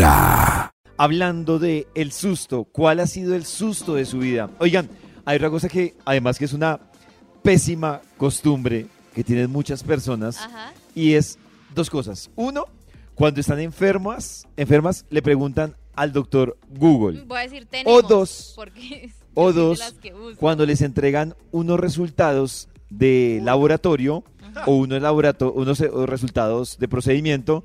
Vibra. Hablando de el susto, ¿cuál ha sido el susto de su vida? Oigan, hay otra cosa que además que es una pésima costumbre que tienen muchas personas Ajá. y es dos cosas. Uno, cuando están enfermas, enfermas le preguntan al doctor Google. Voy a decir tenemos. dos. Porque O dos, que uso. cuando les entregan unos resultados de laboratorio o unos, laborato- unos eh, resultados de procedimiento,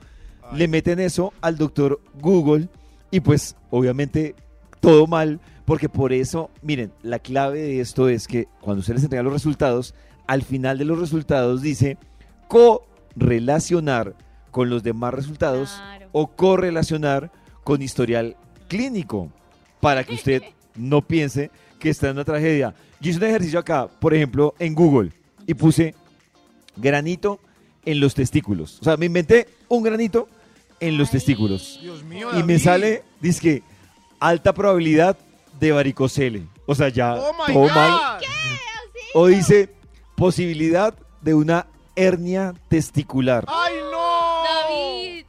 le meten eso al doctor Google y pues obviamente todo mal, porque por eso, miren, la clave de esto es que cuando usted les entrega los resultados, al final de los resultados dice correlacionar con los demás resultados Claro. o correlacionar con historial clínico para que usted no piense que está en una tragedia. Yo hice un ejercicio acá, por ejemplo, en Google y puse granito en los testículos. O sea, me inventé un granito en los testículos. Dios mío, Y me David. sale, dice alta probabilidad de varicocele. O sea, ya Oh my todo God. mal. O dice posibilidad de una hernia testicular. ¡Ay, no! David.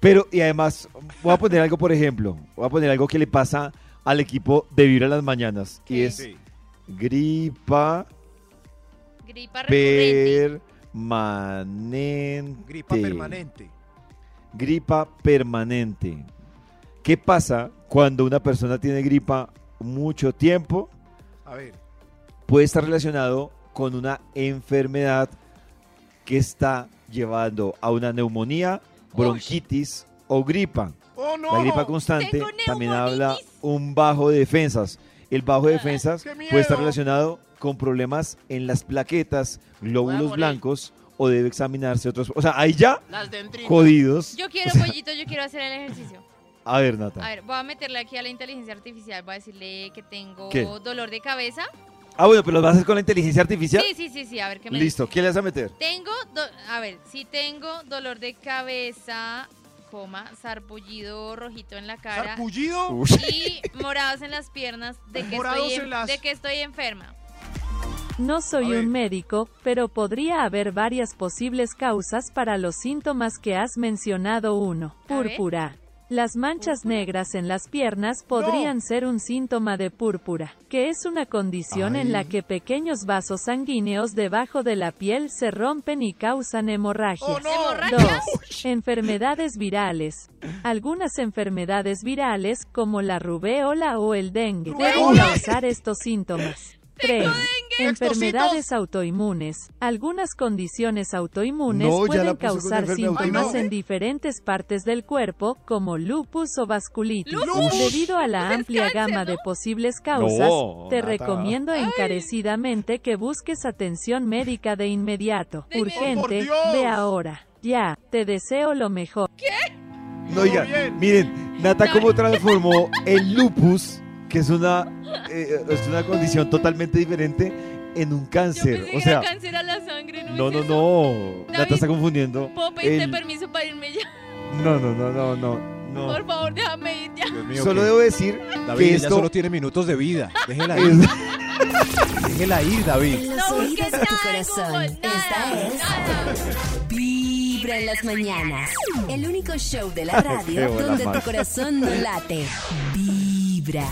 Pero, y además, voy a poner algo, por ejemplo, voy a poner algo que le pasa al equipo de Vibra en las mañanas. Y ¿Qué? es Sí. gripa Gripa recurrente. permanente. Gripa permanente. Gripa permanente. ¿Qué pasa cuando una persona tiene gripa mucho tiempo? A ver. Puede estar relacionado con una enfermedad que está llevando a una neumonía, bronquitis o gripa. ¡Oh, no! La gripa constante también habla un bajo de defensas. El bajo de defensas ¡Qué puede estar relacionado con problemas en las plaquetas, glóbulos morir. blancos o debe examinarse otros. O sea, ahí ya Las dendritas. jodidos. Yo quiero, O sea, pollito, yo quiero hacer el ejercicio. A ver, Nata. A ver, voy a meterle aquí a la inteligencia artificial. Voy a decirle que tengo ¿Qué? dolor de cabeza. Ah, bueno, pero lo vas a hacer con la inteligencia artificial. Sí, sí, sí, sí. A ver qué me Listo. ¿Qué le vas a meter? Tengo, do- a ver, si tengo dolor de cabeza, coma, sarpullido rojito en la cara ¿Sarpullido? y morados en las piernas de que, Morados estoy, en en- las- de que estoy enferma. No soy un médico, pero podría haber varias posibles causas para los síntomas que has mencionado. Uno, A ver. Púrpura. Las manchas negras en las piernas podrían ser un síntoma de púrpura, que es una condición en la que pequeños vasos sanguíneos debajo de la piel se rompen y causan hemorragias. ¡Oh, no! ¿Hemorragias? 2. Enfermedades virales. Algunas enfermedades virales, como la rubéola o el dengue, deben ¡Rubéola! causar estos síntomas. 3. Enfermedades autoinmunes. Algunas condiciones autoinmunes No, ya pueden causar síntomas en diferentes partes del cuerpo, como lupus o vasculitis. ¡Lupus! Debido a la amplia cáncer, gama ¿no? de posibles causas, No, te recomiendo encarecidamente que busques atención médica de inmediato. De Urgente, ve ahora. Ya, te deseo lo mejor. No, oiga, bien. miren, Nata cómo transformó el lupus, que es una, eh, es una condición totalmente diferente, en un Yo cáncer. pensé O que era sea, cáncer a la sangre. No, no, es no, eso. no. David, está confundiendo. ¿Puedo pedirte el- permiso para irme ya? No, no, no, no, no. no. Por favor, déjame ir ya. Dios mío, Solo que- debo decir David, que ella esto solo tiene minutos de vida. Déjela ir. Déjela ir, David. En los No oídos de tu corazón. Google, nada, Esta es nada. Vibra en las mañanas. El único show de la Qué radio donde tu corazón no late. Vibra.